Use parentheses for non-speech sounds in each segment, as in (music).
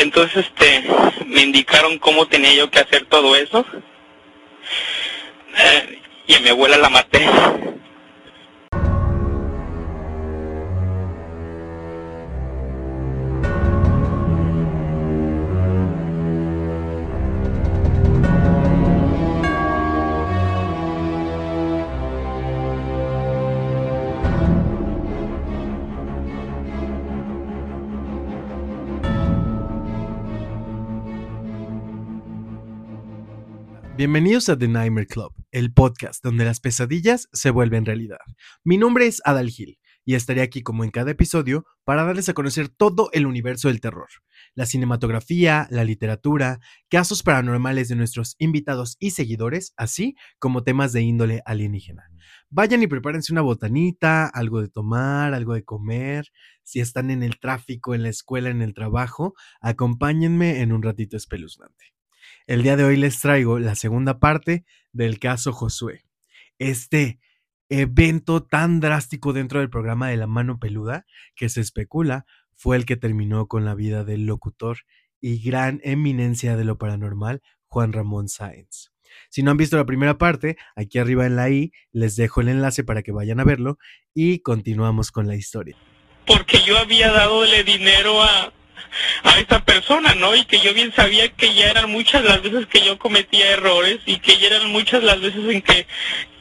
entonces este me indicaron cómo tenía yo que hacer todo eso. Eh, y a mi abuela la maté. Bienvenidos a The Nightmare Club, el podcast donde las pesadillas se vuelven realidad. Mi nombre es Adal Gil y estaré aquí como en cada episodio para darles a conocer todo el universo del terror, la cinematografía, la literatura, casos paranormales de nuestros invitados y seguidores, así como temas de índole alienígena. Vayan y prepárense una botanita, algo de tomar, algo de comer. Si están en el tráfico, en la escuela, en el trabajo, acompáñenme en un ratito espeluznante. El día de hoy les traigo la segunda parte del caso Josué. Este evento tan drástico dentro del programa de la mano peluda que se especula fue el que terminó con la vida del locutor y gran eminencia de lo paranormal, Juan Ramón Sáenz. Si no han visto la primera parte, aquí arriba en la i les dejo el enlace para que vayan a verlo y continuamos con la historia. Porque yo había dadole dinero a, a esta persona, ¿no? Y que yo bien sabía que ya eran muchas las veces que yo cometía errores y que ya eran muchas las veces en que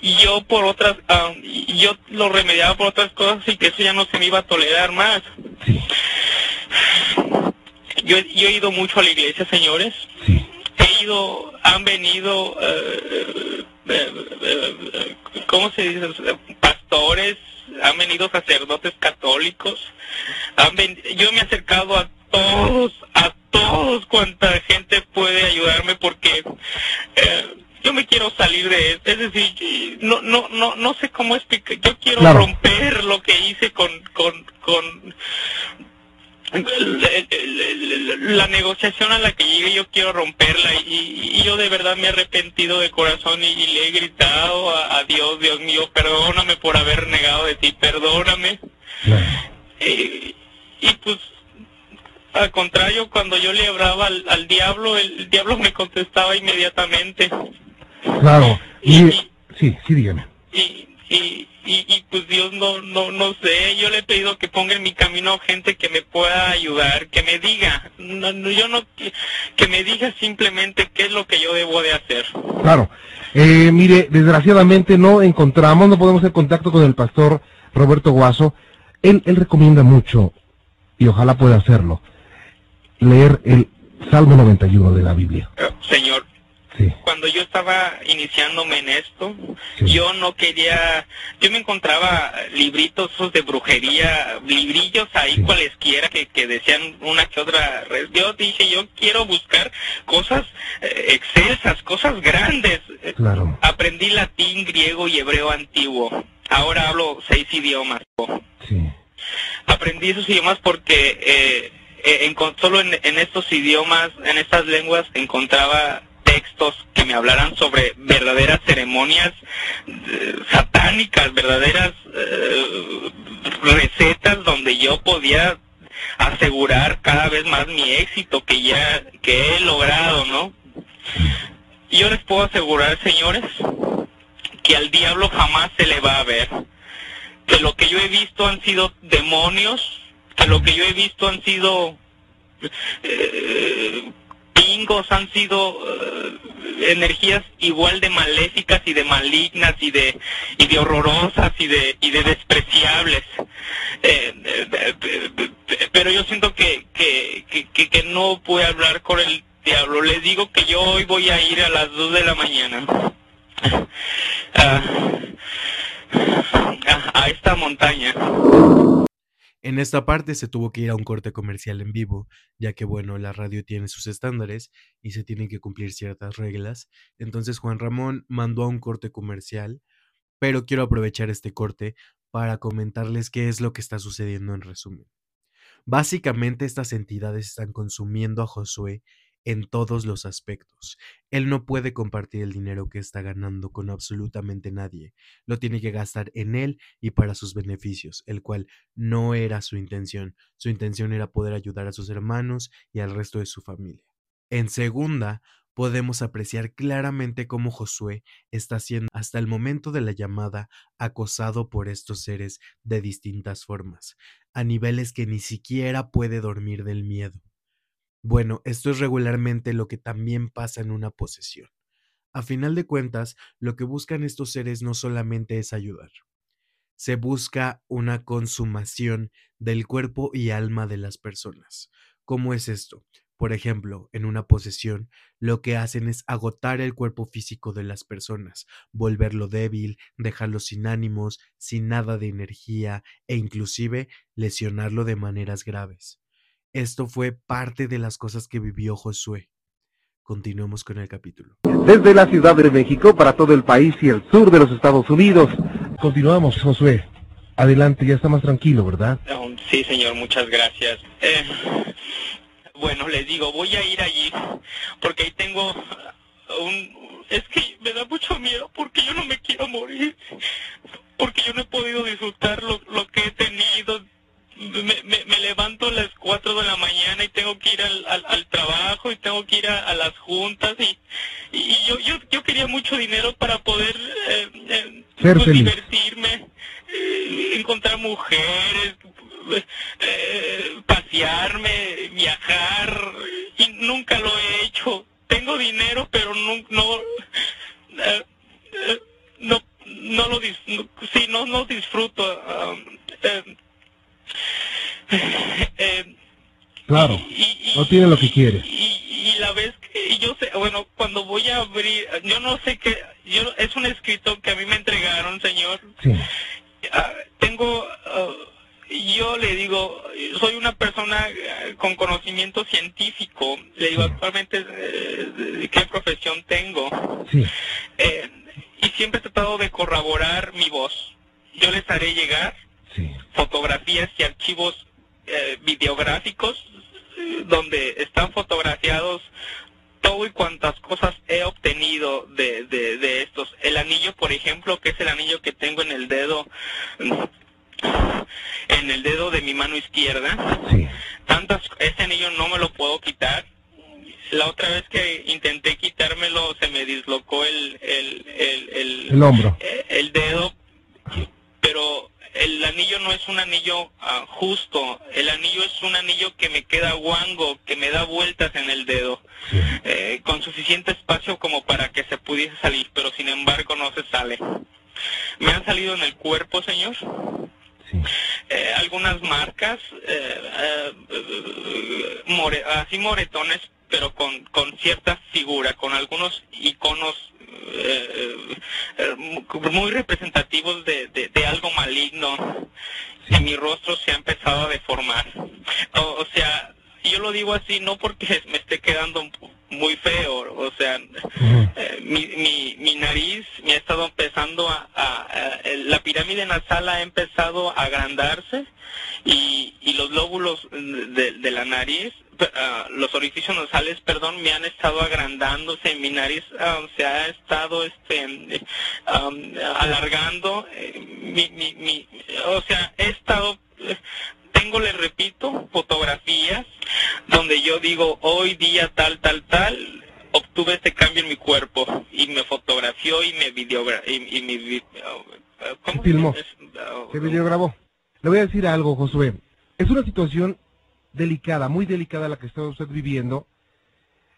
yo por otras, ah, yo lo remediaba por otras cosas y que eso ya no se me iba a tolerar más. Yo, yo he ido mucho a la iglesia, señores. He ido, han venido, eh, ¿cómo se dice? Pastores, han venido sacerdotes católicos. Han yo me he acercado a todos, a todos cuanta gente puede ayudarme porque eh, yo me quiero salir de esto, es decir, no, no, no, no sé cómo explicar, yo quiero romper lo que hice con, con, con la, negociación a la que llegué. Yo quiero romperla y, yo de verdad me he arrepentido de corazón y, le he gritado a, Dios, Dios mío, perdóname por haber negado de ti, perdóname. Eh, y pues al contrario, cuando yo le hablaba al, diablo, el, diablo me contestaba inmediatamente. Claro, y, sí, sí, dígame. Y, y, y, pues Dios no, no, no sé, yo le he pedido que ponga en mi camino gente que me pueda ayudar, que me diga, no, yo no, que, me diga simplemente qué es lo que yo debo de hacer. Claro, eh, mire, desgraciadamente no encontramos, no podemos hacer contacto con el pastor Roberto Guaso, él, él recomienda mucho, y ojalá pueda hacerlo, leer el Salmo 91 de la Biblia. Señor, cuando yo estaba iniciándome en esto, yo no quería, yo me encontraba libritos de brujería, librillos ahí cualesquiera que, que decían una que otra. Yo dije, yo quiero buscar cosas eh, excelsas, cosas grandes. Claro. Aprendí latín, griego y hebreo antiguo. Ahora hablo seis idiomas. Sí. Aprendí esos idiomas porque eh, eh, solo en, estos idiomas, en estas lenguas, encontraba textos que me hablaran sobre verdaderas ceremonias eh, satánicas, verdaderas eh, recetas donde yo podía asegurar cada vez más mi éxito que ya que he logrado, ¿no? Yo les puedo asegurar, señores, que al diablo jamás se le va a ver. Que lo que yo he visto han sido demonios que lo que yo he visto han sido eh, pingos, han sido eh, energías igual de maléficas y de malignas y de y de horrorosas y de y de despreciables. Eh, pero yo siento que, que, que, no puedo hablar con el diablo. Les digo que yo hoy voy a ir a las 2 de la mañana. a esta montaña. En esta parte se tuvo que ir a un corte comercial en vivo, ya que bueno, la radio tiene sus estándares y se tienen que cumplir ciertas reglas. Entonces Juan Ramón mandó a un corte comercial, pero quiero aprovechar este corte para comentarles qué es lo que está sucediendo en resumen. Básicamente estas entidades están consumiendo a Josué en todos los aspectos. Él no puede compartir el dinero que está ganando con absolutamente nadie. Lo tiene que gastar en él y para sus beneficios, el cual no era su intención. Su intención era poder ayudar a sus hermanos y al resto de su familia. En segunda, podemos apreciar claramente cómo Josué está siendo hasta el momento de la llamada acosado por estos seres de distintas formas, a niveles que ni siquiera puede dormir del miedo. Bueno, esto es regularmente lo que también pasa en una posesión. A final de cuentas, lo que buscan estos seres no solamente es ayudar, se busca una consumación del cuerpo y alma de las personas. ¿Cómo es esto? Por ejemplo, en una posesión, lo que hacen es agotar el cuerpo físico de las personas, volverlo débil, dejarlo sin ánimos, sin nada de energía e inclusive lesionarlo de maneras graves. Esto fue parte de las cosas que vivió Josué. Continuemos con el capítulo. Desde la Ciudad de México para todo el país y el sur de los Estados Unidos. Continuamos, Josué. Adelante, ya está más tranquilo, ¿verdad? Sí, señor, muchas gracias. Eh, bueno, les digo, voy a ir allí porque ahí tengo un... Es que me da mucho miedo porque yo no me quiero morir, porque yo no he podido disfrutar lo, lo que he tenido. Me, me, levanto a las 4 de la mañana y tengo que ir al, al, trabajo y tengo que ir a, las juntas y, y yo, yo, yo quería mucho dinero para poder eh, eh, pues, divertirme, eh, encontrar mujeres, eh, pasearme, viajar, y nunca lo he hecho. Tengo dinero, pero no, no, no, no lo sí, no, no disfruto. Um, claro, no tiene lo que quiere. Y, la vez que yo sé, bueno, cuando voy a abrir, yo no sé qué, yo es un escrito que a mí me entregaron, señor. Sí. Ah, tengo uh, yo le digo, soy una persona eh, con conocimiento científico, le digo actualmente eh, qué profesión tengo. Eh, y siempre he tratado de corroborar mi voz. Yo les haré llegar fotografías y archivos videográficos donde están fotografiados todo y cuantas cosas he obtenido de, de, de estos. El anillo, por ejemplo, que es el anillo que tengo en el dedo en el dedo de mi mano izquierda. Sí. Tantas, ese anillo no me lo puedo quitar. La otra vez que intenté quitármelo se me dislocó el el, el, el, hombro. Eh, el, dedo, pero el anillo no es un anillo ah, justo, el anillo es un anillo que me queda guango, que me da vueltas en el dedo, eh, con suficiente espacio como para que se pudiese salir, pero sin embargo no se sale. Me han salido en el cuerpo, señor. Eh, algunas marcas, eh, eh, así moretones, pero con, con cierta figura, con algunos iconos muy representativos de, de, algo maligno. Y mi rostro se ha empezado a deformar. O, sea, yo lo digo así no porque me esté quedando muy feo, o sea, mi, mi, mi, nariz me ha estado empezando a, la pirámide nasal ha empezado a agrandarse y, y los lóbulos de, de la nariz, ah, los orificios nasales, perdón, me han estado agrandándose, mi nariz ah, se ha estado este alargando, eh, mi, mi, mi, o sea, he estado tengo, le repito, fotografías donde yo digo, hoy día tal, tal, tal, obtuve este cambio en mi cuerpo y me fotografió y me videografió y, y me ¿Cómo filmó? Se videograbó. Le voy a decir algo, Josué. Es una situación delicada, muy delicada la que está usted viviendo.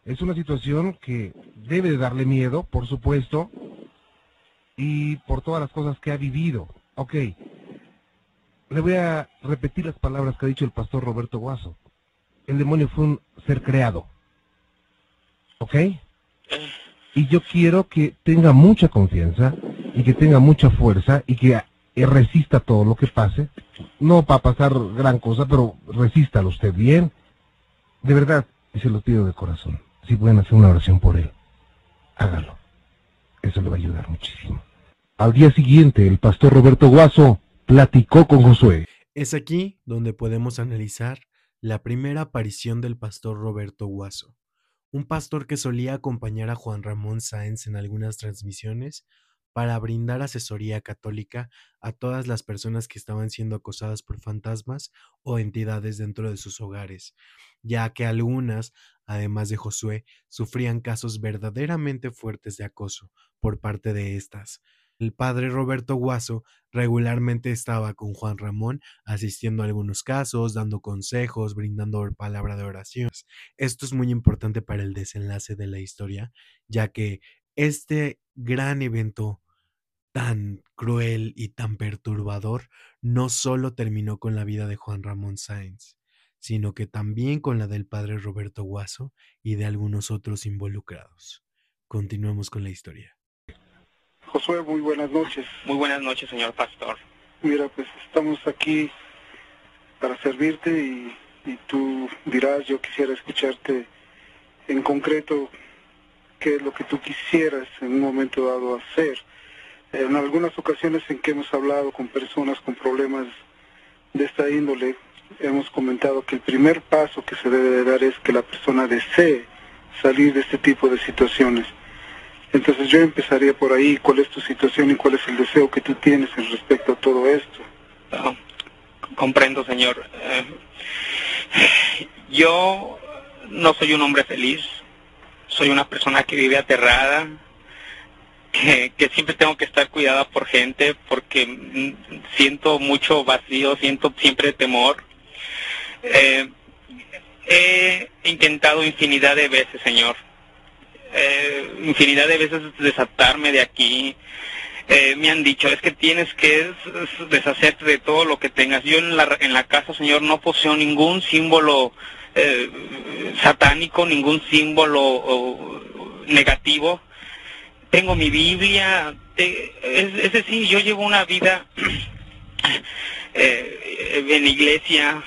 Es una situación que debe de darle miedo, por supuesto, y por todas las cosas que ha vivido. Ok. Le voy a repetir las palabras que ha dicho el pastor Roberto Guaso. El demonio fue un ser creado. ¿Ok? Eh. Y yo quiero que tenga mucha confianza y que tenga mucha fuerza y que resista todo lo que pase. No para pasar gran cosa, pero resístalo usted bien. De verdad, y se lo pido de corazón. Si pueden hacer una oración por él, hágalo. Eso le va a ayudar muchísimo. Al día siguiente, el pastor Roberto Guaso platicó con Josué. Es aquí donde podemos analizar la primera aparición del pastor Roberto Guaso, un pastor que solía acompañar a Juan Ramón Sáenz en algunas transmisiones para brindar asesoría católica a todas las personas que estaban siendo acosadas por fantasmas o entidades dentro de sus hogares, ya que algunas, además de Josué, sufrían casos verdaderamente fuertes de acoso por parte de estas. El padre Roberto Guaso regularmente estaba con Juan Ramón asistiendo a algunos casos, dando consejos, brindando palabra de oraciones. Esto es muy importante para el desenlace de la historia, ya que este gran evento tan cruel y tan perturbador no solo terminó con la vida de Juan Ramón Sáenz, sino que también con la del padre Roberto Guaso y de algunos otros involucrados. Continuemos con la historia. Josué, muy buenas noches. Muy buenas noches, señor pastor. Mira, pues estamos aquí para servirte y, tú dirás, yo quisiera escucharte en concreto qué es lo que tú quisieras en un momento dado hacer. En algunas ocasiones en que hemos hablado con personas con problemas de esta índole, hemos comentado que el primer paso que se debe de dar es que la persona desee salir de este tipo de situaciones. Entonces yo empezaría por ahí, cuál es tu situación y cuál es el deseo que tú tienes en respecto a todo esto. comprendo, señor. Eh, yo no soy un hombre feliz, soy una persona que vive aterrada, que, siempre tengo que estar cuidada por gente porque siento mucho vacío, siento siempre temor. Eh, he intentado infinidad de veces, Señor, eh, infinidad de veces desatarme de aquí. Eh, me han dicho, es que tienes que deshacerte de todo lo que tengas. Yo en la, en la casa, Señor, no poseo ningún símbolo eh, satánico, ningún símbolo negativo. Tengo mi Biblia, es, decir, yo llevo una vida (clears throat) en iglesia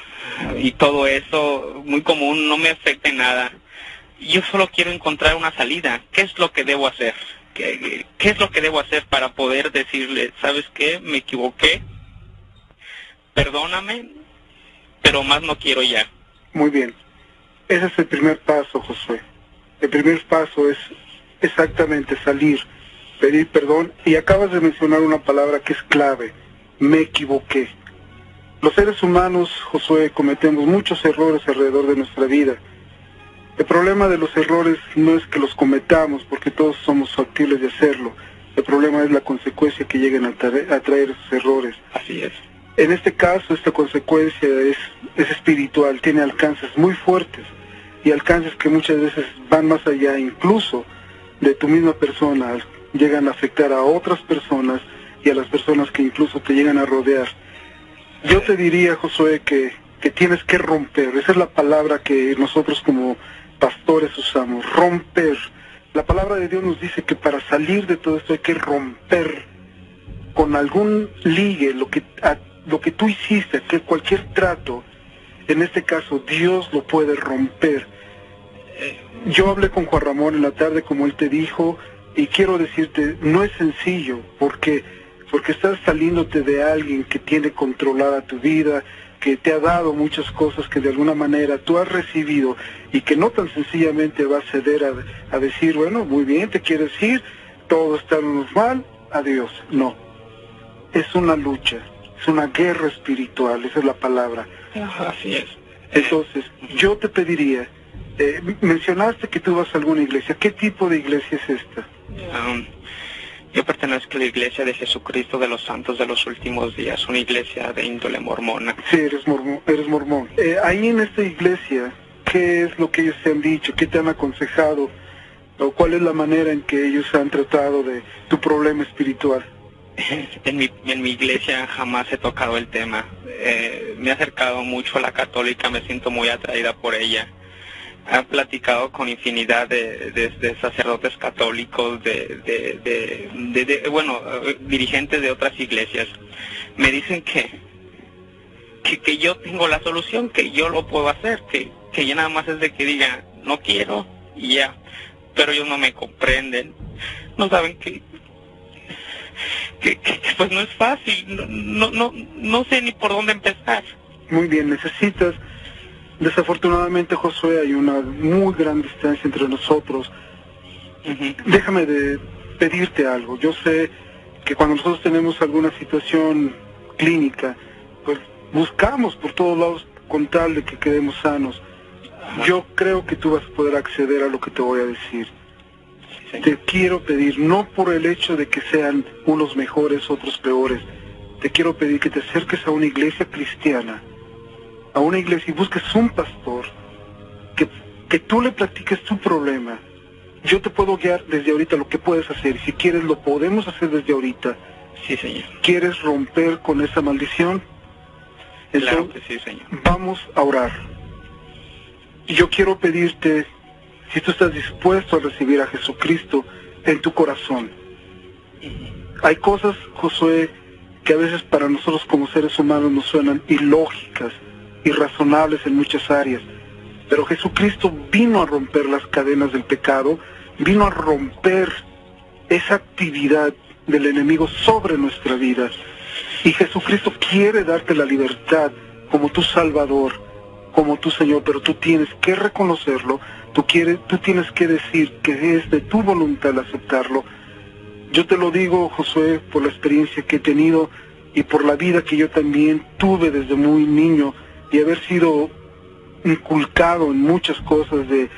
y todo eso muy común, no me afecta en nada yo solo quiero encontrar una salida. ¿Qué es lo que debo hacer? ¿Qué, es lo que debo hacer para poder decirle, sabes qué, me equivoqué, perdóname, pero más no quiero ya? Muy bien. Ese es el primer paso, Josué. El primer paso es exactamente salir, pedir perdón y acabas de mencionar una palabra que es clave, me equivoqué. Los seres humanos, Josué, cometemos muchos errores alrededor de nuestra vida el problema de los errores no es que los cometamos, porque todos somos factibles de hacerlo. El problema es la consecuencia que lleguen a, traer, esos errores. Así es. En este caso, esta consecuencia es, es espiritual, tiene alcances muy fuertes y alcances que muchas veces van más allá incluso de tu misma persona, llegan a afectar a otras personas y a las personas que incluso te llegan a rodear. Yo te diría, Josué, que, que tienes que romper, esa es la palabra que nosotros como pastores usamos, romper. La palabra de Dios nos dice que para salir de todo esto hay que romper con algún ligue lo que, lo que tú hiciste, que cualquier trato, en este caso Dios lo puede romper. Yo hablé con Juan Ramón en la tarde como él te dijo y quiero decirte, no es sencillo porque, porque estás saliéndote de alguien que tiene controlada tu vida, que te ha dado muchas cosas que de alguna manera tú has recibido y que no tan sencillamente va a ceder a, decir, bueno, muy bien, te quieres ir, todo está normal, adiós. No, es una lucha, es una guerra espiritual, esa es la palabra. Así es. Entonces, yo te pediría, eh, mencionaste que tú vas a alguna iglesia, ¿qué tipo de iglesia es esta? Um, yo pertenezco a la Iglesia de Jesucristo de los Santos de los Últimos Días, una iglesia de índole mormona. Sí, eres mormón. Eres mormón. Eh, ahí en esta iglesia, ¿qué es lo que ellos te han dicho? ¿Qué te han aconsejado? ¿O cuál es la manera en que ellos han tratado de tu problema espiritual? En mi, en mi iglesia jamás he tocado el tema. Eh, me he acercado mucho a la católica, me siento muy atraída por ella ha platicado con infinidad de, sacerdotes católicos, de, bueno, dirigentes de otras iglesias. Me dicen que, que, yo tengo la solución, que yo lo puedo hacer, que, que ya nada más es de que diga, no quiero y ya. Pero ellos no me comprenden, no saben que, (laughs) que, pues no es fácil, no, no, no sé ni por dónde empezar. Muy bien, necesitas Desafortunadamente, Josué, hay una muy gran distancia entre nosotros. Déjame de pedirte algo. Yo sé que cuando nosotros tenemos alguna situación clínica, pues buscamos por todos lados con tal de que quedemos sanos. Yo creo que tú vas a poder acceder a lo que te voy a decir. Te quiero pedir, no por el hecho de que sean unos mejores, otros peores, te quiero pedir que te acerques a una iglesia cristiana, a una iglesia y busques un pastor, que, que tú le practiques tu problema. Yo te puedo guiar desde ahorita lo que puedes hacer. Si quieres, lo podemos hacer desde ahorita. Sí, señor. ¿Quieres romper con esa maldición? claro que sí, señor. Vamos a orar. Y yo quiero pedirte si tú estás dispuesto a recibir a Jesucristo en tu corazón. Hay cosas, Josué, que a veces para nosotros como seres humanos nos suenan ilógicas, irrazonables en muchas áreas. Pero Jesucristo vino a romper las cadenas del pecado, vino a romper esa actividad del enemigo sobre nuestra vida. Y Jesucristo quiere darte la libertad como tu Salvador, como tu Señor, pero tú tienes que reconocerlo, tú, quieres, tú tienes que decir que es de tu voluntad aceptarlo. Yo te lo digo, Josué, por la experiencia que he tenido y por la vida que yo también tuve desde muy niño y haber sido inculcado en muchas cosas de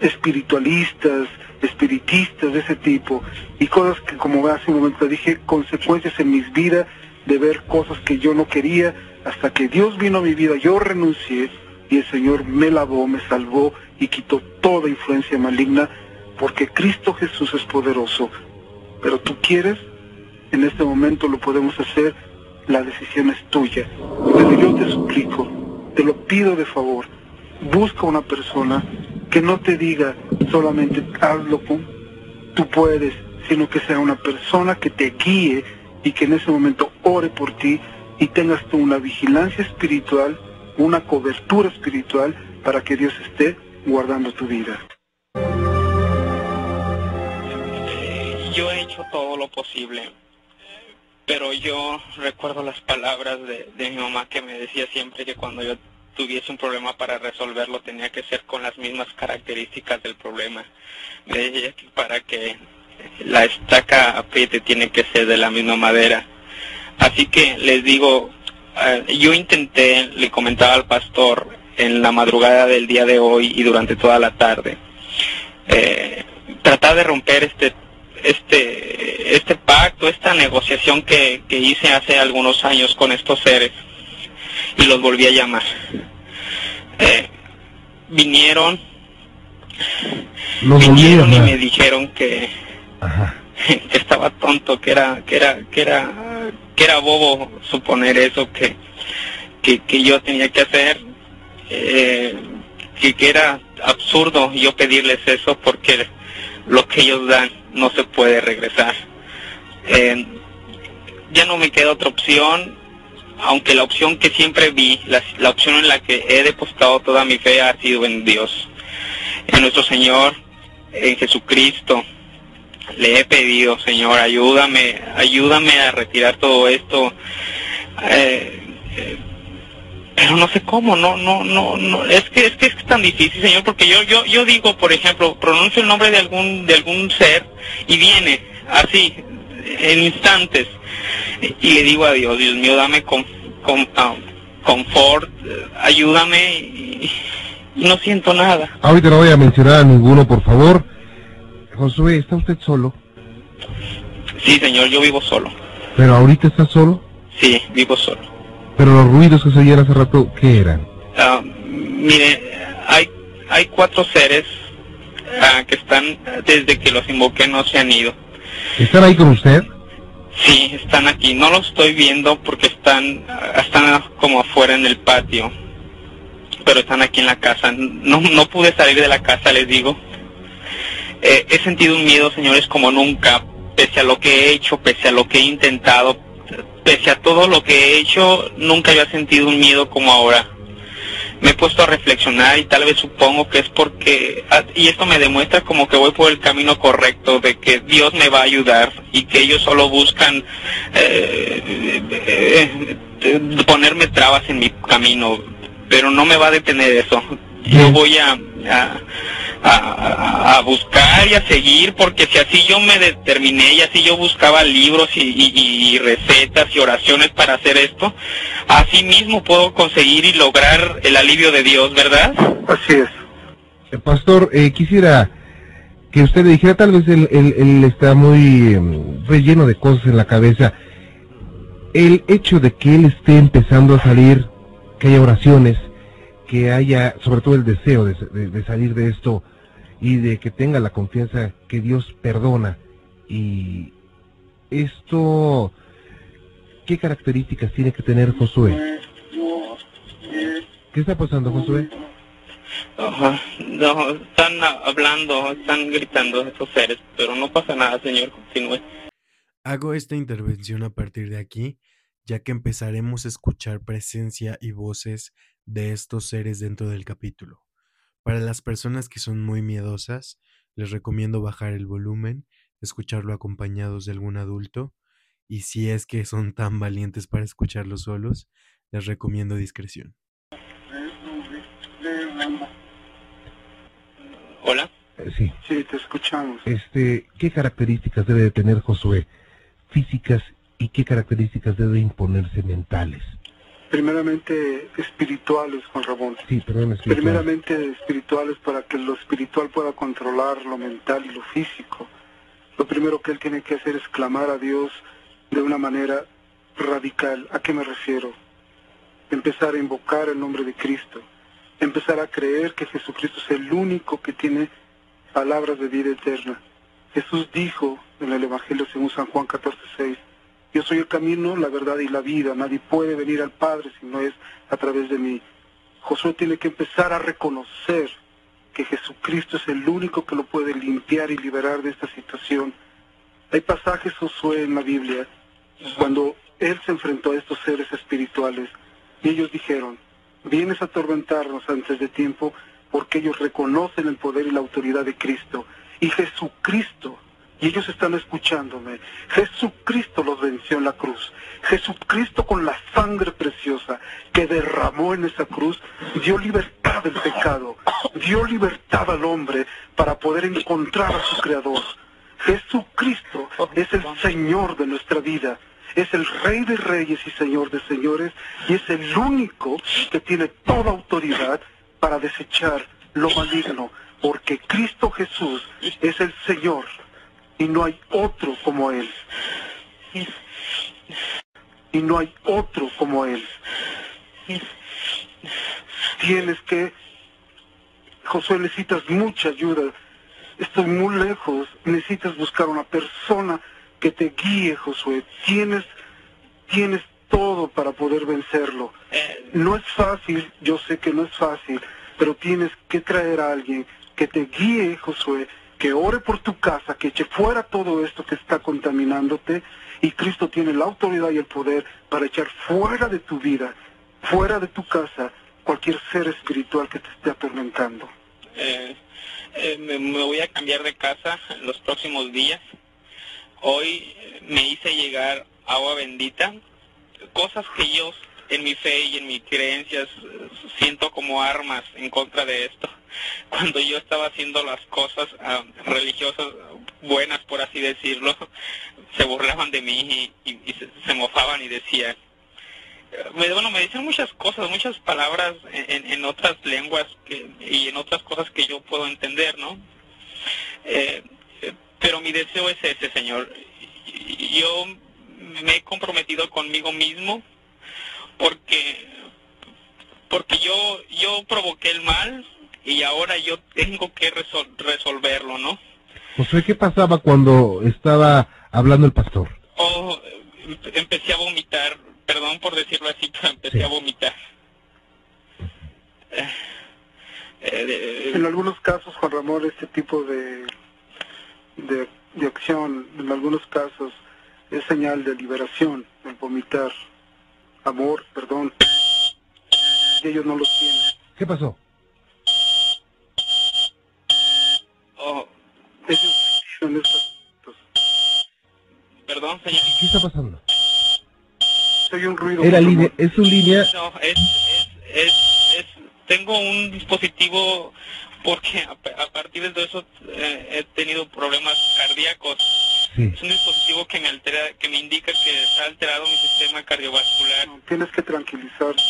espiritualistas, espiritistas de ese tipo y cosas que como hace un momento dije, consecuencias en mis vidas de ver cosas que yo no quería hasta que Dios vino a mi vida, yo renuncié y el Señor me lavó, me salvó y quitó toda influencia maligna porque Cristo Jesús es poderoso. Pero tú quieres, en este momento lo podemos hacer, la decisión es tuya. Yo te suplico, te lo pido de favor, busca una persona que no te diga solamente hazlo, tú puedes, sino que sea una persona que te guíe y que en ese momento ore por ti y tengas tú una vigilancia espiritual, una cobertura espiritual para que Dios esté guardando tu vida. Yo he hecho todo lo posible, pero yo recuerdo las palabras de, mi mamá que me decía siempre que cuando yo tuviese un problema para resolverlo tenía que ser con las mismas características del problema. Me decía que para que la estaca apriete tiene que ser de la misma madera. Así que les digo, eh, yo intenté, le comentaba al pastor en la madrugada del día de hoy y durante toda la tarde, eh, tratar de romper este este este pacto, esta negociación que, que hice hace algunos años con estos seres y los volví a llamar. Eh, vinieron, vinieron y me dijeron que (laughs) que estaba tonto, que era, que era, que era, que era bobo suponer eso que, que, yo tenía que hacer, eh, que, era absurdo yo pedirles eso porque lo que ellos dan no se puede regresar. Eh, ya no me queda otra opción, aunque la opción que siempre vi, la, la opción en la que he depositado toda mi fe ha sido en Dios, en nuestro Señor, en Jesucristo le he pedido, Señor, ayúdame, ayúdame a retirar todo esto. Eh, pero no sé cómo, no, no, no, no, es que es que es tan difícil, Señor, porque yo, yo, yo digo, por ejemplo, pronuncio el nombre de algún, de algún ser y viene así, en instantes, y le digo a Dios, Dios mío, dame con, con, ah, confort, ayúdame y, y no siento nada. Ahorita no voy a mencionar a ninguno, por favor. Josué, ¿está usted solo? Sí, señor, yo vivo solo. ¿Pero ahorita está solo? Sí, vivo solo. ¿Pero los ruidos que se oían hace rato, qué eran? Ah, mire, hay, hay cuatro seres ah, que están, desde que los invoqué, no se han ido. ¿Están ahí con usted? Sí, están aquí. No los estoy viendo porque están, están como afuera en el patio. Pero están aquí en la casa. No, no pude salir de la casa, les digo. Eh, he sentido un miedo, señores, como nunca, pese a lo que he hecho, pese a lo que he intentado, pese a todo lo que he hecho, nunca había sentido un miedo como ahora. Me he puesto a reflexionar y tal vez supongo que es porque, ah, y esto me demuestra como que voy por el camino correcto, de que Dios me va a ayudar y que ellos solo buscan eh, eh, ponerme trabas en mi camino. pero no me va a detener eso. Yo voy a, a, a- a buscar y a seguir, porque si así yo me determiné y así yo buscaba libros y, y- y recetas y oraciones para hacer esto, así mismo puedo conseguir y lograr el alivio de Dios, ¿verdad? Así es. Eh, Pastor, eh, quisiera que usted le dijera, tal vez él, él- él está muy em, relleno de cosas en la cabeza. El hecho de que él esté empezando a salir, que haya oraciones, que haya sobre todo el deseo de, de- de salir de esto y de que tenga la confianza que Dios perdona. Y esto, ¿qué características tiene que tener Josué? ¿Qué está pasando, Josué? Ajá. No, están hablando, están gritando esos seres, pero no pasa nada, señor, continúe. Hago esta intervención a partir de aquí, ya que empezaremos a escuchar presencia y voces de estos seres dentro del capítulo. Para las personas que son muy miedosas, les recomiendo bajar el volumen, escucharlo acompañados de algún adulto, y si es que son tan valientes para escucharlo solos, les recomiendo discreción. Hola. Eh, sí. Sí, te escuchamos. Este, ¿qué características debe de tener Josué físicas y qué características debe imponerse mentales? Primeramente espirituales, Juan Ramón. Sí, perdón, espiritual. Primeramente espirituales para que lo espiritual pueda controlar lo mental y lo físico. Lo primero que él tiene que hacer es clamar a Dios de una manera radical. ¿A qué me refiero? Empezar a invocar el nombre de Cristo. Empezar a creer que Jesucristo es el único que tiene palabras de vida eterna. Jesús dijo en el Evangelio según San Juan 14:6, yo soy el camino, la verdad y la vida. Nadie puede venir al Padre si no es a través de mí. Josué tiene que empezar a reconocer que Jesucristo es el único que lo puede limpiar y liberar de esta situación. Hay pasajes, Josué, en la Biblia, cuando él se enfrentó a estos seres espirituales y ellos dijeron, vienes a atormentarnos antes de tiempo porque ellos reconocen el poder y la autoridad de Cristo. Y Jesucristo, y ellos están escuchándome, Jesucristo los venció en la cruz. Jesucristo con la sangre preciosa que derramó en esa cruz dio libertad del pecado, dio libertad al hombre para poder encontrar a su Creador. Jesucristo es el Señor de nuestra vida, es el Rey de Reyes y Señor de Señores y es el único que tiene toda autoridad para desechar lo maligno, porque Cristo Jesús es el Señor y no hay otro como Él. Y no hay otro como Él. Tienes que, Josué, necesitas mucha ayuda. Estoy muy lejos. Necesitas buscar una persona que te guíe, Josué. Tienes, tienes todo para poder vencerlo. No es fácil, yo sé que no es fácil, pero tienes que traer a alguien que te guíe, Josué, que ore por tu casa, que eche fuera todo esto que está contaminándote, y Cristo tiene la autoridad y el poder para echar fuera de tu vida, fuera de tu casa, cualquier ser espiritual que te esté atormentando. eh, eh, me, voy a cambiar de casa los próximos días. Hoy me hice llegar agua bendita, cosas que yo en mi fe y en mis creencias siento como armas en contra de esto. (laughs) Cuando yo estaba haciendo las cosas ah, religiosas buenas, por así decirlo, (laughs) se burlaban de mí y, se, se mofaban y decían, eh, me- bueno, me dicen muchas cosas, muchas palabras en, en- otras lenguas que, y en otras cosas que yo puedo entender, ¿no? Eh, pero mi deseo es ese, Señor. Yo me he comprometido conmigo mismo porque porque yo yo provoqué el mal y ahora yo tengo que resol- resolverlo, ¿no? Josué, ¿qué pasaba cuando estaba hablando el pastor? O eh, empecé a vomitar, perdón por decirlo así, pero empecé Sí. a vomitar. Eh, eh, de- En algunos casos, Juan Ramón, este tipo de, de, de acción, en algunos casos, es señal de liberación, el vomitar, amor, perdón. Y ellos no lo tienen. ¿Qué pasó? oh, Ellos tienen perdón, señor. ¿Qué está pasando? Soy un ruido. Era línea, es su línea. No, es, es, es, es tengo un dispositivo porque a, a partir de eso eh, he tenido problemas cardíacos. Sí. Es un dispositivo que me altera, que me indica que está alterado mi sistema cardiovascular. No, tienes que tranquilizarte.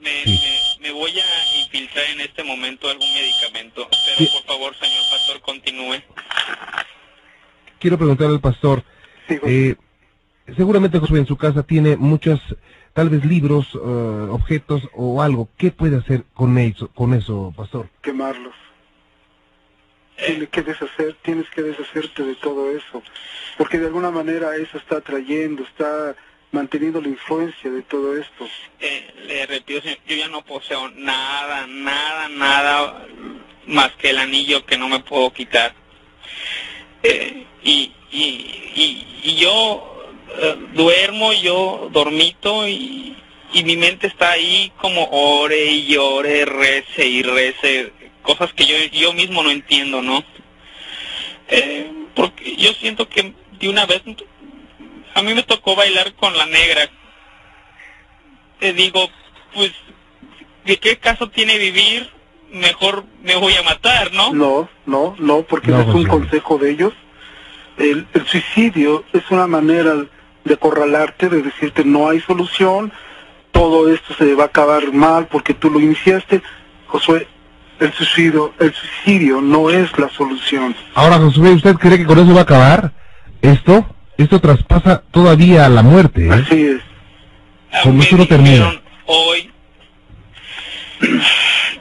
Me, me, Sí. me, me voy a infiltrar en este momento algún medicamento. Pero Sí. por favor, señor pastor, continúe. Quiero preguntarle al pastor, eh, seguramente Josué en su casa tiene muchos, tal vez libros, eh, objetos o algo. ¿Qué puede hacer con eso, con eso, pastor? quemarlos. Tienes que deshacer, tienes que deshacerte de todo eso, porque de alguna manera eso está atrayendo, está manteniendo la influencia de todo esto. eh, le repito, yo ya no poseo nada, nada, nada más que el anillo que no me puedo quitar. Eh, y, y, y, y yo eh, duermo, yo dormito y, y mi mente está ahí como ore y llore, rece y rece, cosas que yo, yo mismo no entiendo, ¿no? Eh, porque yo siento que de una vez a mí me tocó bailar con la negra. Te digo, pues, ¿de qué caso tiene vivir? Mejor me voy a matar, ¿no? No, no, no, porque No, no es un Josué. consejo de ellos. El, el suicidio es una manera de acorralarte, de decirte no hay solución, todo esto se va a acabar mal porque tú lo iniciaste. Josué, el suicidio, el suicidio no es la solución. Ahora, Josué, ¿usted cree que con eso va a acabar esto? Esto traspasa todavía a la muerte, ¿eh? Así es. Con me no termina. hoy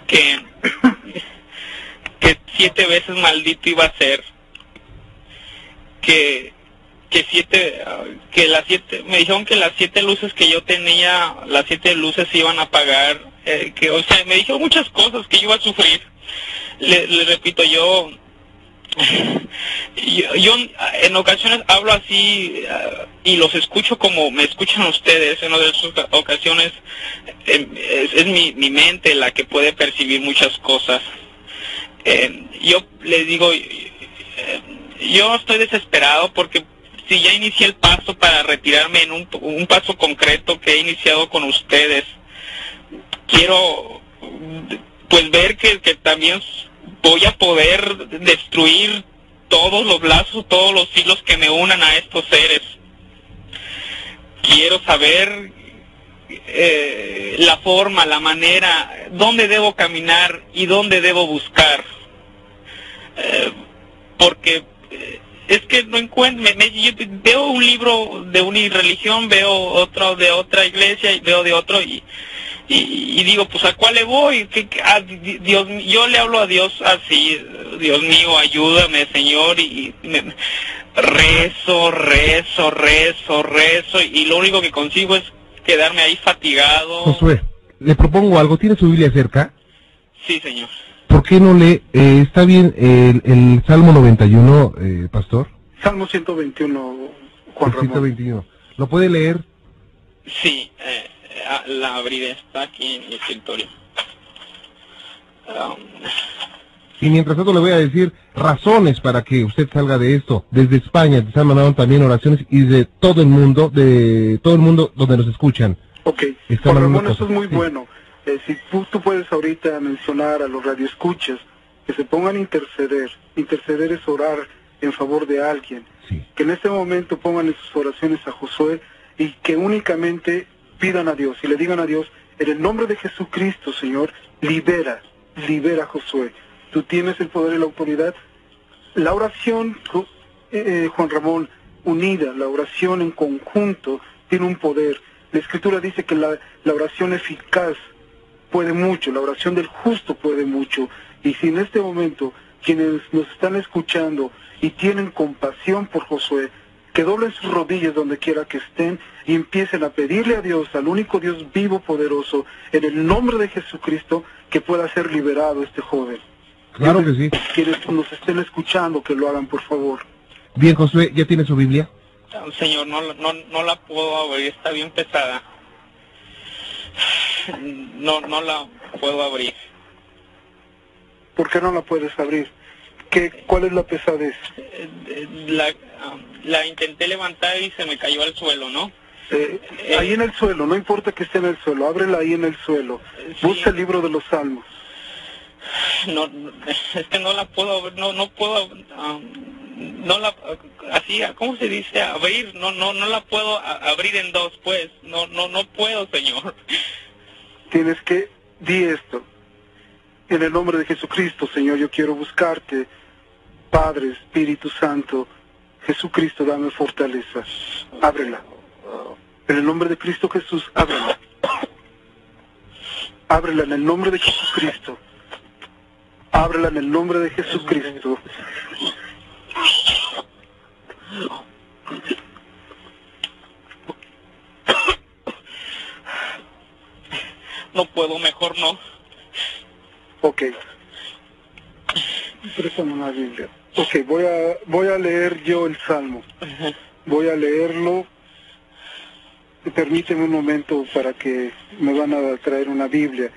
que, que siete veces maldito iba a ser. Que, que siete, ah, que las siete, me dijeron que las siete luces que yo tenía, las siete luces se iban a apagar, eh, que, o sea, me dijeron muchas cosas que yo iba a sufrir. Le, repito, yo, yo, yo en ocasiones hablo así ah, y los escucho como me escuchan ustedes en otras oca- ocasiones eh, es, es mi, mi mente la que puede percibir muchas cosas Eh, yo le digo eh, yo estoy desesperado porque si ya inicié el paso para retirarme en un, un paso concreto que he iniciado con ustedes quiero pues ver que, también voy a poder destruir todos los lazos, todos los hilos que me unan a estos seres. Quiero saber eh, la forma, la manera, dónde debo caminar y dónde debo buscar. Eh, porque eh, es que no encuentro, me- me- yo veo un libro de una religión, veo otro de otra iglesia y veo de otro y, y, y digo, pues a cuál le voy, ¿Qué- qué- a Di- Dios, yo le hablo a Dios así, Dios mío, ayúdame, Señor, y me- rezo, rezo, rezo, rezo, y lo único que consigo es quedarme ahí fatigado. Josué, le propongo algo. ¿Tiene su Biblia cerca? Sí, Señor. ¿Por qué no lee? eh, ¿Está bien el, el Salmo 91, eh, pastor? Salmo 121, Juan Ramón. 121. ¿Lo puede leer? Sí, eh, la abriré, está aquí en mi escritorio. Um, Y mientras tanto le voy a decir razones para que usted salga de esto. Desde España se han mandado también oraciones y de todo el mundo, de todo el mundo donde nos escuchan. Ok, Está Juan Ramón, eso es muy sí. bueno. Eh, si tú, tú puedes ahorita mencionar a los radioescuchas que se pongan a interceder. Interceder es orar en favor de alguien. Sí. Que en este momento pongan en sus oraciones a Josué y que únicamente pidan a Dios y le digan a Dios, en el nombre de Jesucristo, Señor, libera, libera a Josué. Tú tienes el poder y la autoridad. La oración, eh, Juan Ramón, unida, la oración en conjunto, tiene un poder. La Escritura dice que la, la oración eficaz puede mucho, la oración del justo puede mucho. Y si en este momento quienes nos están escuchando y tienen compasión por Josué, que doblen sus rodillas donde quiera que estén y empiecen a pedirle a Dios, al único Dios vivo, poderoso, en el nombre de Jesucristo, que pueda ser liberado este joven. Claro que sí. Quienes nos estén escuchando, que lo hagan, por favor. Bien, Josué, ¿ya tiene su Biblia? Señor, no, no, no la puedo abrir, está bien pesada. (sighs) No, no la puedo abrir. ¿Por qué no la puedes abrir? ¿Qué, ¿Cuál es la pesadez? Eh, eh, La, la intenté levantar y se me cayó al suelo, ¿no? Eh, ahí en el suelo, no importa que esté en el suelo, ábrela ahí en el suelo. Sí. Busca el libro de los Salmos. No, (laughs) es que no la puedo, no, no puedo, ah, no la, así, ¿cómo se dice? Abrir, no, no, no la puedo abrir en dos, pues, no, no, no puedo, Señor. (laughs) Tienes que, di esto. En el nombre de Jesucristo, Señor, yo quiero buscarte. Padre, Espíritu Santo, Jesucristo, dame fortaleza. Ábrela. En el nombre de Cristo Jesús, ábrela. Ábrela en el nombre de Jesucristo. Ábrela en el nombre de Jesucristo. No puedo, mejor no. Ok. Préstame una Biblia. Ok, voy a, voy a leer yo el Salmo. Voy a leerlo. Permíteme un momento para que me van a traer una Biblia.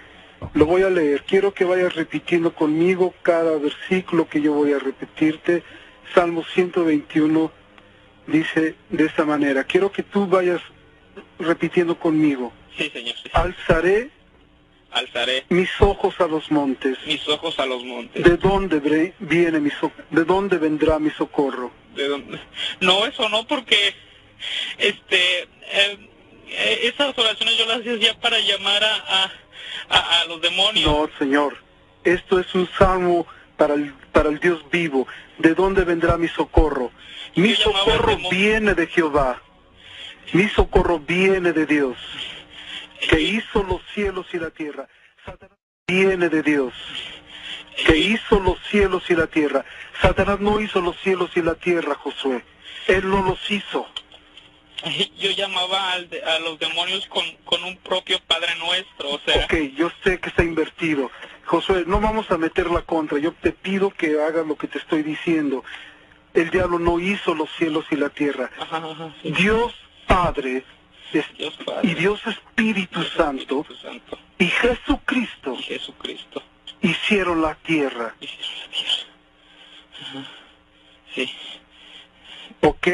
Lo voy a leer. Quiero que vayas repitiendo conmigo cada versículo que yo voy a repetirte. Salmo 121 dice de esta manera. Quiero que tú vayas repitiendo conmigo. Sí, Señor, sí. Alzaré Alzaré mis ojos a los montes. mis ojos a los montes. ¿De dónde bre- viene mi so- de dónde vendrá mi socorro? ¿De dónde? No, eso no, porque este eh, eh, esas oraciones yo las hacía para llamar a, a, a, a los demonios. No, Señor. Esto es un salmo para el, para el Dios vivo. ¿De dónde vendrá mi socorro? Mi socorro viene de Jehová. Mi socorro viene de Dios, que hizo los cielos y la tierra. Satanás viene de Dios, que hizo los cielos y la tierra. Satanás no hizo los cielos y la tierra, Josué. Él no los hizo. Yo llamaba al de- a los demonios con, con un propio Padre Nuestro, o sea, Ok, yo sé que está invertido. Josué, no vamos a meter la contra. Yo te pido que hagas lo que te estoy diciendo. El diablo no hizo los cielos y la tierra. ajá, ajá, sí. Dios Padre es- Dios Padre, y Dios Espíritu Santo Espíritu Santo y Jesucristo y Jesucristo hicieron la tierra. hicieron la tierra. Ajá. Sí, ¿Ok?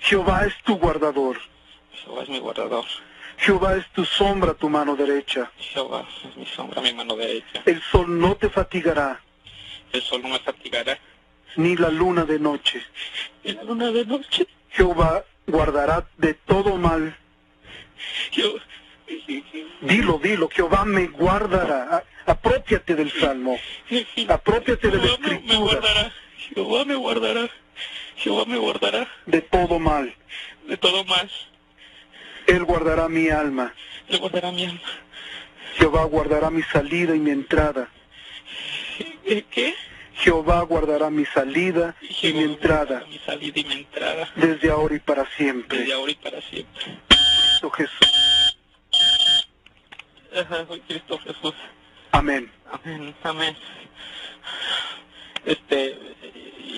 Jehová es tu guardador. Jehová es mi guardador. Jehová es tu sombra, tu mano derecha. Jehová es mi sombra, mi mano derecha. El sol no te fatigará, El sol no me fatigará. ni la luna de noche. Y la luna de noche. Jehová guardará de todo mal. Yo... Dilo, dilo, Jehová me guardará. Apropiate del salmo. Apropiate de la Jehová me, me escritura. guardará. Jehová me guardará. Jehová me guardará De todo mal. de todo mal. Él guardará mi alma. Le guardará mi alma. Jehová guardará mi salida y mi entrada. ¿Qué? Jehová guardará mi salida y mi entrada desde ahora y para siempre. Desde ahora y para siempre. Cristo Jesús. Ajá, soy Cristo Jesús. Amén. Amén, amén. Este,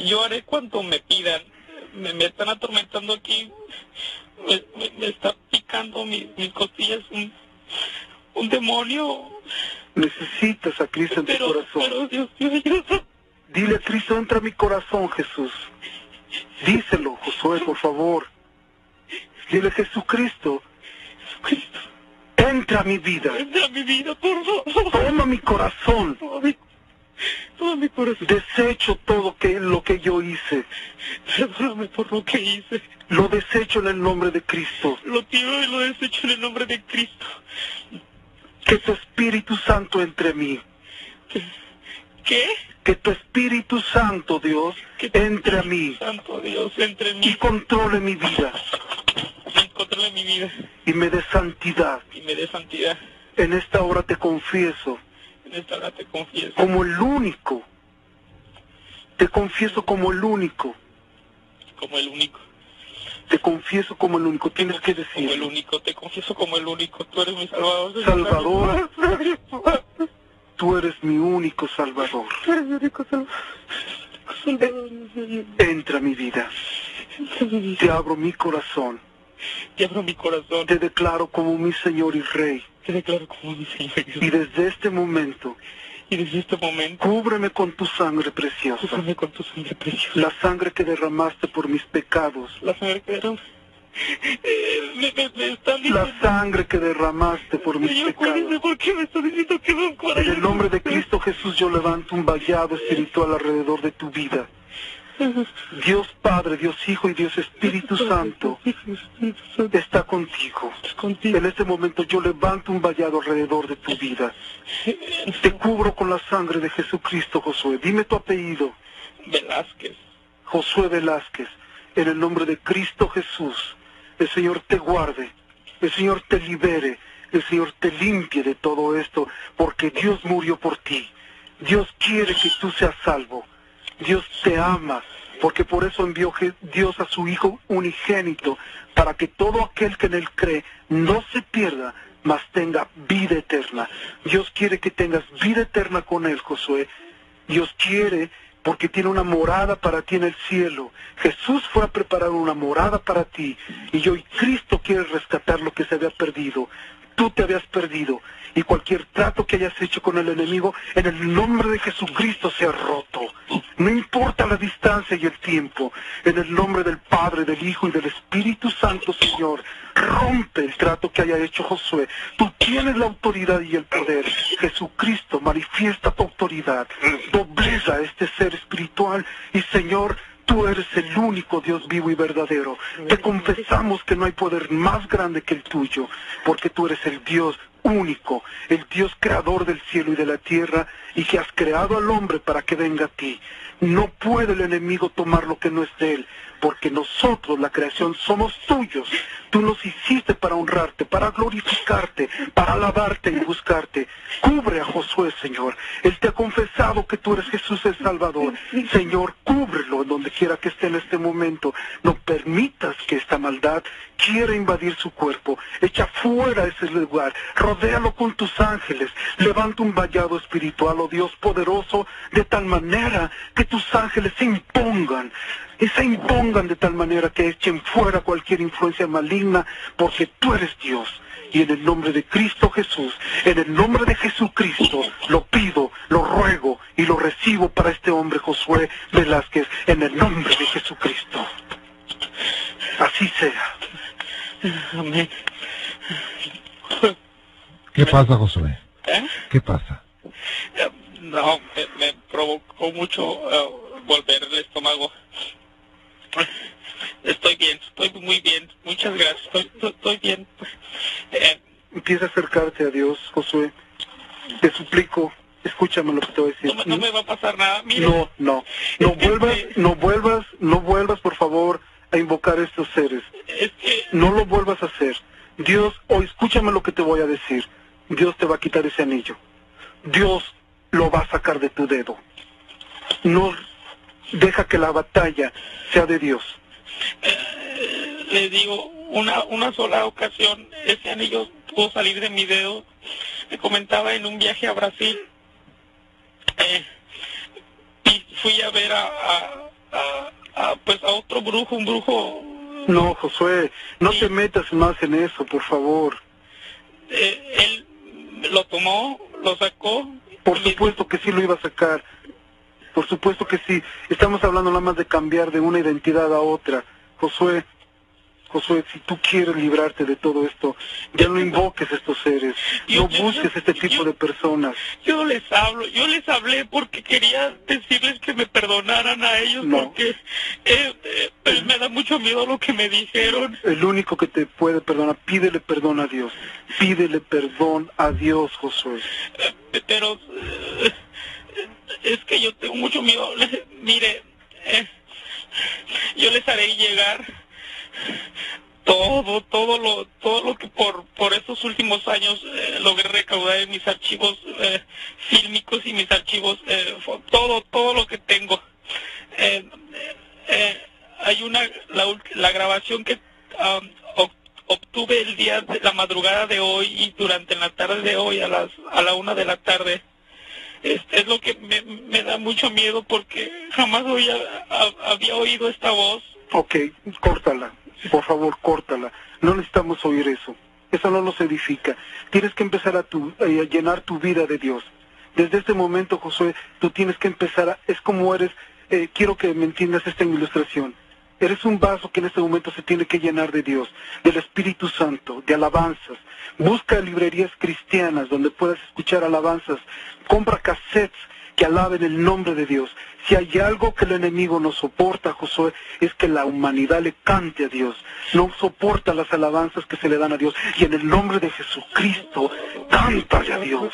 yo haré cuanto me pidan. Me, me están atormentando aquí. Me, me, me está picando mi- mis costillas un, un demonio. Necesitas a Cristo en tu corazón. pero Dios mío. Dile Cristo, entra a mi corazón, Jesús. Díselo, Josué, por favor. Dile, Jesucristo, Cristo, entra a mi vida. entra a mi vida, por favor. Toma mi corazón. Toma mi, toma mi corazón. Desecho todo que, lo que yo hice. Perdóname por lo que hice. Lo desecho en el nombre de Cristo. Lo tiro y lo desecho en el nombre de Cristo. Que tu Espíritu Santo entre mí. ¿Qué? Que tu Espíritu Santo, Dios, entre a mí Santo Dios, entre en y mí controle mi vida y controle mi vida y me dé santidad. y me dé santidad. En esta hora te confieso En esta hora te confieso como el único. Te confieso como el único. como el único. Te confieso como el único. Tienes que Como el único, te confieso como el único. Tú eres mi salvador. Salvador. Tú Tú eres mi único Salvador. eres mi único salvador. Entra a mi vida. Te abro mi corazón. Te abro mi corazón. Te declaro como mi Señor y Rey. Te declaro como mi Señor. Y desde este momento, Y desde este momento, cúbreme con tu sangre preciosa. cúbreme con tu sangre preciosa. La sangre que derramaste por mis pecados. La sangre que derram- La sangre que derramaste por mis Señor, pecados. cuídese, ¿por qué me está diciendo que no para En el nombre de Cristo Jesús yo levanto un vallado espiritual alrededor de tu vida. Dios Padre, Dios Hijo y Dios Espíritu Santo está contigo. Contigo. En este momento yo levanto un vallado alrededor de tu vida. Te cubro con la sangre de Jesucristo, Josué. Dime tu apellido. Velázquez. Josué Velázquez. En el nombre de Cristo Jesús. El Señor te guarde. El Señor te libere. El Señor te limpie de todo esto. Porque Dios murió por ti. Dios quiere que tú seas salvo. Dios te ama, porque por eso envió Dios a su Hijo unigénito, para que todo aquel que en él cree no se pierda, mas tenga vida eterna. Dios quiere que tengas vida eterna con él, Josué. Dios quiere porque tiene una morada para ti en el cielo. Jesús fue a preparar una morada para ti y hoy Cristo quiere rescatar lo que se había perdido. Tú te habías perdido y cualquier trato que hayas hecho con el enemigo, en el nombre de Jesucristo se ha roto. No importa la distancia y el tiempo, en el nombre del Padre, del Hijo y del Espíritu Santo, Señor, rompe el trato que haya hecho Josué. Tú tienes la autoridad y el poder. Jesucristo manifiesta tu autoridad. Dobleza a este ser espiritual y Señor, Tú eres el único Dios vivo y verdadero. Te confesamos que no hay poder más grande que el tuyo, porque tú eres el Dios único, el Dios creador del cielo y de la tierra, y que has creado al hombre para que venga a ti. No puede el enemigo tomar lo que no es de él, porque nosotros, la creación, somos tuyos. Tú nos hiciste para honrarte, para glorificarte, para alabarte y buscarte. Cubre a Josué, Señor. Él te ha confesado que tú eres Jesús el Salvador. Señor, cúbrelo en donde quiera que esté en este momento. No permitas que esta maldad quiera invadir su cuerpo. Echa fuera ese lugar. Rodéalo con tus ángeles. Levanta un vallado espiritual, oh Dios poderoso, de tal manera que tus ángeles se impongan y se impongan de tal manera que echen fuera cualquier influencia maligna, porque tú eres Dios. Y en el nombre de Cristo Jesús, en el nombre de Jesucristo, lo pido, lo ruego y lo recibo para este hombre Josué Velázquez, en el nombre de Jesucristo. Así sea. Amén. ¿Qué pasa, Josué? ¿Eh? ¿Qué pasa? No, me, me provocó mucho eh, volver el estómago. Estoy bien, estoy muy bien. Muchas gracias, estoy, bien. Eh, Empieza a acercarte a Dios, Josué. Te suplico, escúchame lo que te voy a decir. no, me- no me va a pasar nada. Mire, No, no. No Es que- vuelvas, no vuelvas, no vuelvas, por favor, a invocar a estos seres. es que No lo vuelvas a hacer. Dios, o escúchame lo que te voy a decir. Dios te va a quitar ese anillo. Dios lo va a sacar de tu dedo. No deja que la batalla sea de Dios. Eh, le digo, una, una sola ocasión ese anillo pudo salir de mi dedo. Me comentaba en un viaje a Brasil. eh, y fui a ver a, a, a- a, pues a otro brujo, un brujo No, Josué, no Sí. te metas más en eso, por favor. eh, él lo tomó, lo sacó. Por supuesto que sí lo iba a sacar. Por supuesto que sí. Estamos hablando nada más de cambiar de una identidad a otra. Josué, Josué, si tú quieres librarte de todo esto, ya no invoques a estos seres. Yo- No yo- busques este tipo yo- de personas. Yo les hablo, yo les hablé porque quería decirles que me perdonaran a ellos No. porque eh, eh, pues me da mucho miedo lo que me dijeron. El único que te puede perdonar, pídele perdón a Dios. Pídele perdón a Dios, Josué. Eh, pero eh, es que yo tengo mucho miedo. (laughs) Mire, eh, yo les haré llegar todo, todo lo, todo lo que por, por estos últimos años eh, logré recaudar en mis archivos eh, fílmicos y mis archivos, eh, todo, todo lo que tengo. Eh, eh, hay una, la, la grabación que um, ob- obtuve el día de la madrugada de hoy y durante la tarde de hoy a las a la una de la tarde es, lo que me, me da mucho miedo porque jamás había, ha- había oído esta voz Ok, córtala. Por favor, córtala. No necesitamos oír eso. Eso no nos edifica. Tienes que empezar a, tu- a llenar tu vida de Dios. Desde este momento, Josué, tú tienes que empezar a... Es como eres... eh, quiero que me entiendas esta ilustración. Eres un vaso que en este momento se tiene que llenar de Dios, del Espíritu Santo, de alabanzas. Busca librerías cristianas donde puedas escuchar alabanzas. Compra cassettes que alaben el nombre de Dios. Si hay algo que el enemigo no soporta, Josué, es que la humanidad le cante a Dios. No soporta las alabanzas que se le dan a Dios. Y en el nombre de Jesucristo, cántale a Dios.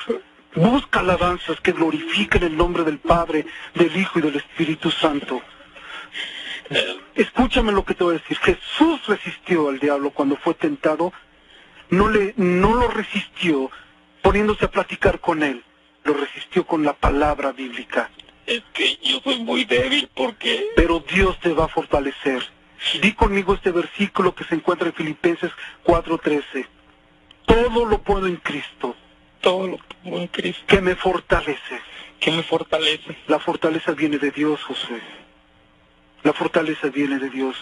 Busca alabanzas que glorifiquen el nombre del Padre, del Hijo y del Espíritu Santo. Escúchame lo que te voy a decir. Jesús resistió al diablo cuando fue tentado. No, le, no lo resistió poniéndose a platicar con él. Lo resistió con la palabra bíblica. Es que yo soy muy débil porque... Pero Dios te va a fortalecer. Di conmigo este versículo que se encuentra en Filipenses 4:13. Todo lo puedo en Cristo, Todo lo pongo en Cristo. que me fortalece. Que me fortalece. La fortaleza viene de Dios, Josué. La fortaleza viene de Dios.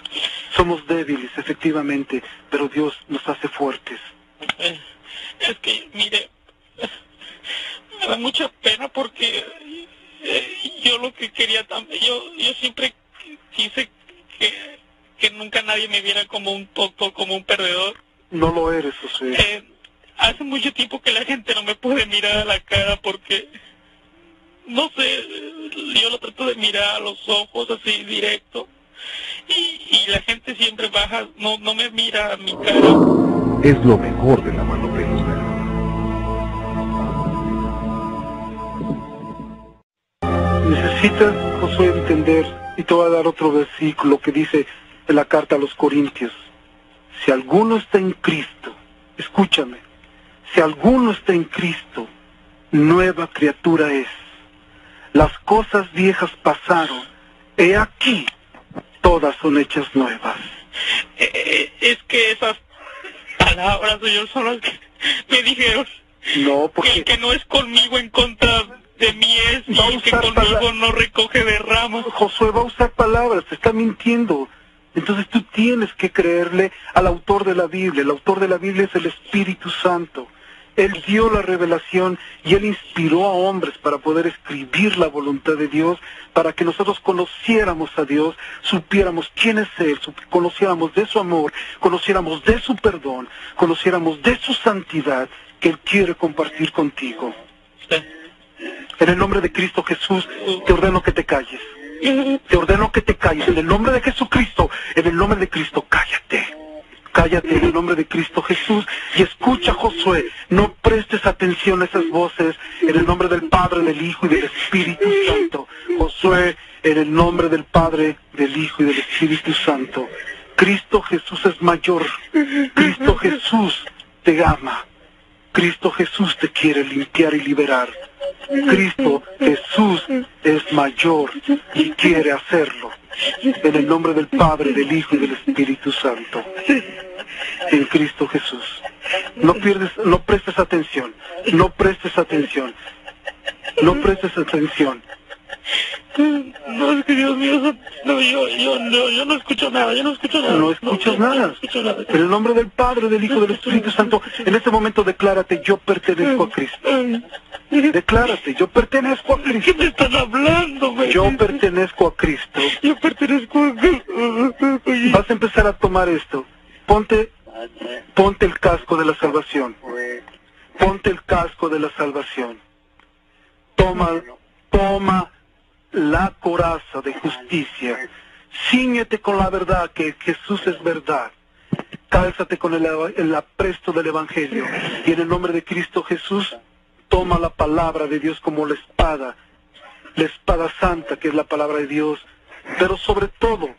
Somos débiles, efectivamente, pero Dios nos hace fuertes. Es que, mire, me da mucha pena porque eh, yo lo que quería también, yo, yo siempre quise que, que nunca nadie me viera como un tonto, como un perdedor. No lo eres, Josué. Eh, hace mucho tiempo que la gente no me puede mirar a la cara porque, no sé, yo lo trato de mirar a los ojos así directo y, y la gente siempre baja, no, no me mira a mi cara. Es lo mejor de la mano peluda. Necesitas, Josué, entender, y te voy a dar otro versículo que dice en la carta a los Corintios, si alguno está en Cristo, escúchame, si alguno está en Cristo, nueva criatura es. Las cosas viejas pasaron, he aquí, todas son hechas nuevas. Eh, eh, es que esas palabras, señor, son las que me dijeron No, que porque el que no es conmigo en contra de mí es y el que conmigo no recoge de ramas. Josué va a usar palabras, te está mintiendo. Entonces tú tienes que creerle al autor de la Biblia. El autor de la Biblia es el Espíritu Santo. Él dio la revelación y él inspiró a hombres para poder escribir la voluntad de Dios, para que nosotros conociéramos a Dios, supiéramos quién es Él, conociéramos de su amor, conociéramos de su perdón, conociéramos de su santidad que Él quiere compartir contigo. En el nombre de Cristo Jesús, te ordeno que te calles. Te ordeno que te calles. En el nombre de Jesucristo, en el nombre de Cristo, cállate. Cállate en el nombre de Cristo Jesús y escucha, Josué. No prestes atención a esas voces en el nombre del Padre, del Hijo y del Espíritu Santo. Josué, en el nombre del Padre, del Hijo y del Espíritu Santo. Cristo Jesús es mayor. Cristo Jesús te ama. Cristo Jesús te quiere limpiar y liberar. Cristo Jesús es mayor y quiere hacerlo. En el nombre del Padre, del Hijo y del Espíritu Santo. En Cristo Jesús. No pierdes, no prestes atención. No prestes atención. No prestes atención. No, es que Dios mío, no, yo, yo, no, yo no escucho nada, yo no escucho nada. No escuchas nada. No escucho nada. En el nombre del Padre, del Hijo del Espíritu Santo, en este momento declárate, yo pertenezco a Cristo. Declárate, yo pertenezco a ¿Qué Cristo. me están hablando, güey? Yo pertenezco a Cristo. Yo pertenezco a... Vas a empezar a tomar esto. Ponte, ponte el casco de la salvación. Ponte el casco de la salvación. Toma, toma la coraza de justicia. Cíñete con la verdad que Jesús es verdad. Cálzate con el, apresto del Evangelio. Y en el nombre de Cristo Jesús, toma la palabra de Dios como la espada. La espada santa que es la palabra de Dios. Pero sobre todo,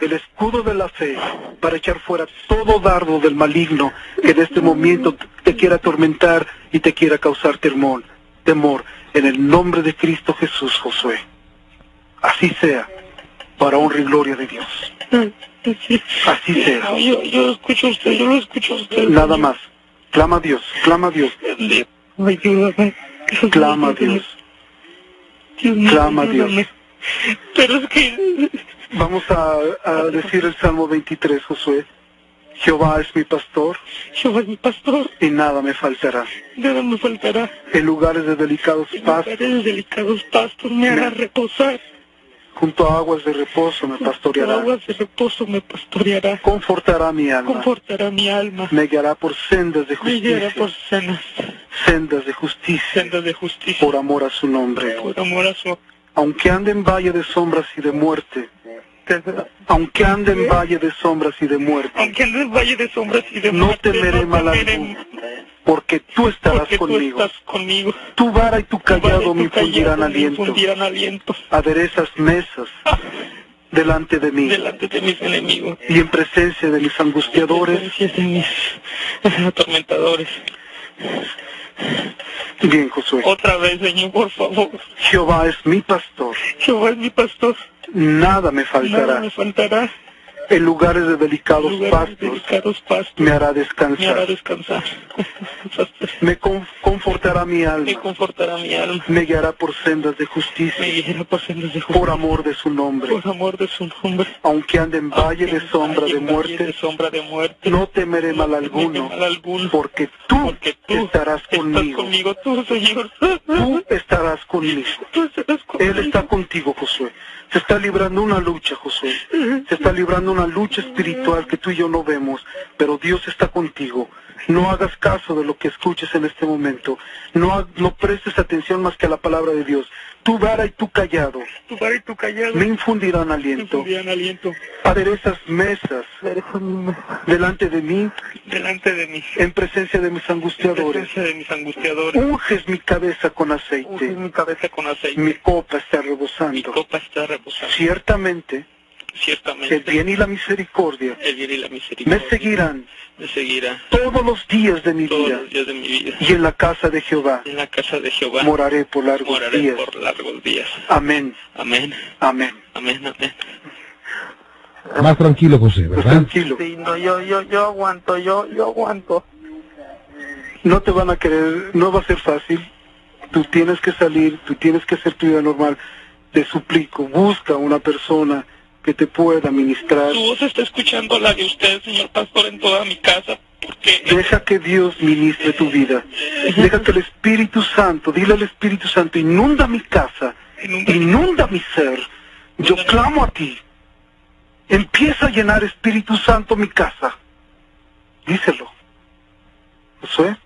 el escudo de la fe para echar fuera todo dardo del maligno que en este momento te quiera atormentar y te quiera causar temor. Temor. En el nombre de Cristo Jesús, Josué. Así sea, para honra y gloria de Dios. Así sea. Yo, yo lo escucho a usted, yo lo escucho a usted. Nada más. Clama a Dios, clama a Dios, Ayúdame. clama a Dios, clama a. Dios. Pero es que... Vamos a, a decir el Salmo 23, Josué. Jehová es mi pastor Jehová es mi pastor, y nada me faltará. nada me faltará. En lugares de delicados En pastos lugares delicados pastos me hará reposar. Junto a aguas de reposo me pastoreará. aguas de reposo me pastoreará. Confortará mi alma. Confortará mi alma. Me guiará por sendas de Me guiará justicia. por cenas, Sendas de justicia. sendas de justicia. Por amor a su nombre. Por amor a su... Aunque ande en valle de sombras y de muerte. Aunque ande en valle de sombras y de muerte. Aunque ande en el valle de sombras y de No temeré mal alguno, Porque tú estarás porque tú conmigo. estás conmigo. Tu vara y tu callado tu me infundirán me aliento. infundirán aliento Aderezas mesas delante de mí. delante de mis enemigos. Y en presencia de mis angustiadores. Presencia de mis atormentadores. Bien, Josué. Otra vez, Señor, por favor. Jehová es mi pastor. Jehová es mi pastor. Nada me Nada faltará. me faltará. En lugares de delicados Lugares pastos delicados pastos. me hará Me hará descansar. (laughs) Me con- confortará mi Me alma. confortará mi alma. Me guiará por sendas de Me justicia. guiará por sendas de Por justicia. amor de su nombre. Por amor de su nombre. Aunque ande en valle de sombra Valle de sombra de muerte. No temeré mal alguno. mal alguno. Porque tú Porque tú estarás estás conmigo. conmigo, tú, Señor. Tú estarás conmigo. Tú estarás conmigo. Él está contigo, Josué. Se está librando una lucha, Josué. Se está librando una lucha espiritual que tú y yo no vemos, pero Dios está contigo. No hagas caso de lo que escuches en este momento. No, no prestes atención más que a la palabra de Dios. Tu vara y tu callado Tu vara y tu callado. me infundirán Me aliento. infundían aliento. Aderezas mesas delante de mí Delante de mí. en presencia de mis En angustiadores. presencia de mis angustiadores. Unges mi cabeza con Unges aceite. mi cabeza con aceite. Mi copa está Mi rebosando. copa está reposando. Ciertamente, Ciertamente. el bien y la misericordia el bien y la misericordia. me seguirán Me seguirá. todos los días de mi Todos vida. los días de mi vida. Y en la casa de Jehová En la casa de Jehová. moraré por largos moraré días. por largos días. Amén, Amén. amén. Amén. Amén. Más tranquilo, José, ¿verdad? tranquilo. Sí, no, yo, yo, yo aguanto, yo, yo aguanto. No te van a querer, no va a ser fácil. Tú tienes que salir, tú tienes que hacer tu vida normal. Te suplico, busca una persona que te pueda ministrar. Su voz está escuchando la de usted, señor pastor, en toda mi casa, porque Deja que Dios ministre tu vida. Deja que el Espíritu Santo, dile al Espíritu Santo, inunda mi casa, en un inunda mi ser. Yo clamo a ti. Empieza a llenar Espíritu Santo mi casa. Díselo. Josué.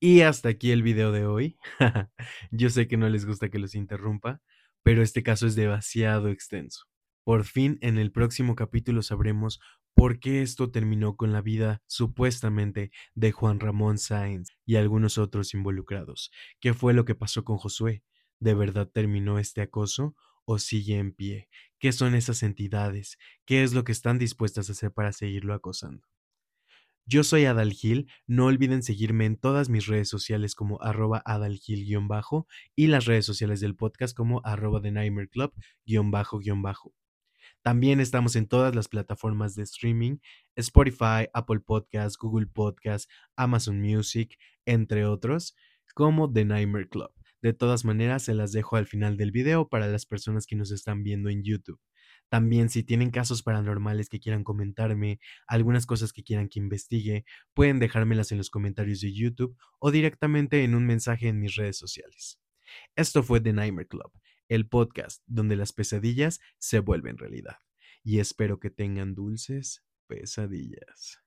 Y hasta aquí el video de hoy. (laughs) Yo sé que no les gusta que los interrumpa, pero este caso es demasiado extenso. Por fin, en el próximo capítulo sabremos por qué esto terminó con la vida supuestamente de Juan Ramón Sáenz y algunos otros involucrados. ¿Qué fue lo que pasó con Josué? ¿De verdad terminó este acoso o sigue en pie? ¿Qué son esas entidades? ¿Qué es lo que están dispuestas a hacer para seguirlo acosando? Yo soy Adal Gil, no olviden seguirme en todas mis redes sociales como arroba adalgil-bajo y las redes sociales del podcast como arroba The Nightmare Club-bajo-bajo. También estamos en todas las plataformas de streaming, Spotify, Apple Podcasts, Google Podcasts, Amazon Music, entre otros, como The Nightmare Club. De todas maneras, se las dejo al final del video para las personas que nos están viendo en YouTube. También si tienen casos paranormales que quieran comentarme, algunas cosas que quieran que investigue, pueden dejármelas en los comentarios de YouTube o directamente en un mensaje en mis redes sociales. Esto fue The Nightmare Club, el podcast donde las pesadillas se vuelven realidad. Y espero que tengan dulces pesadillas.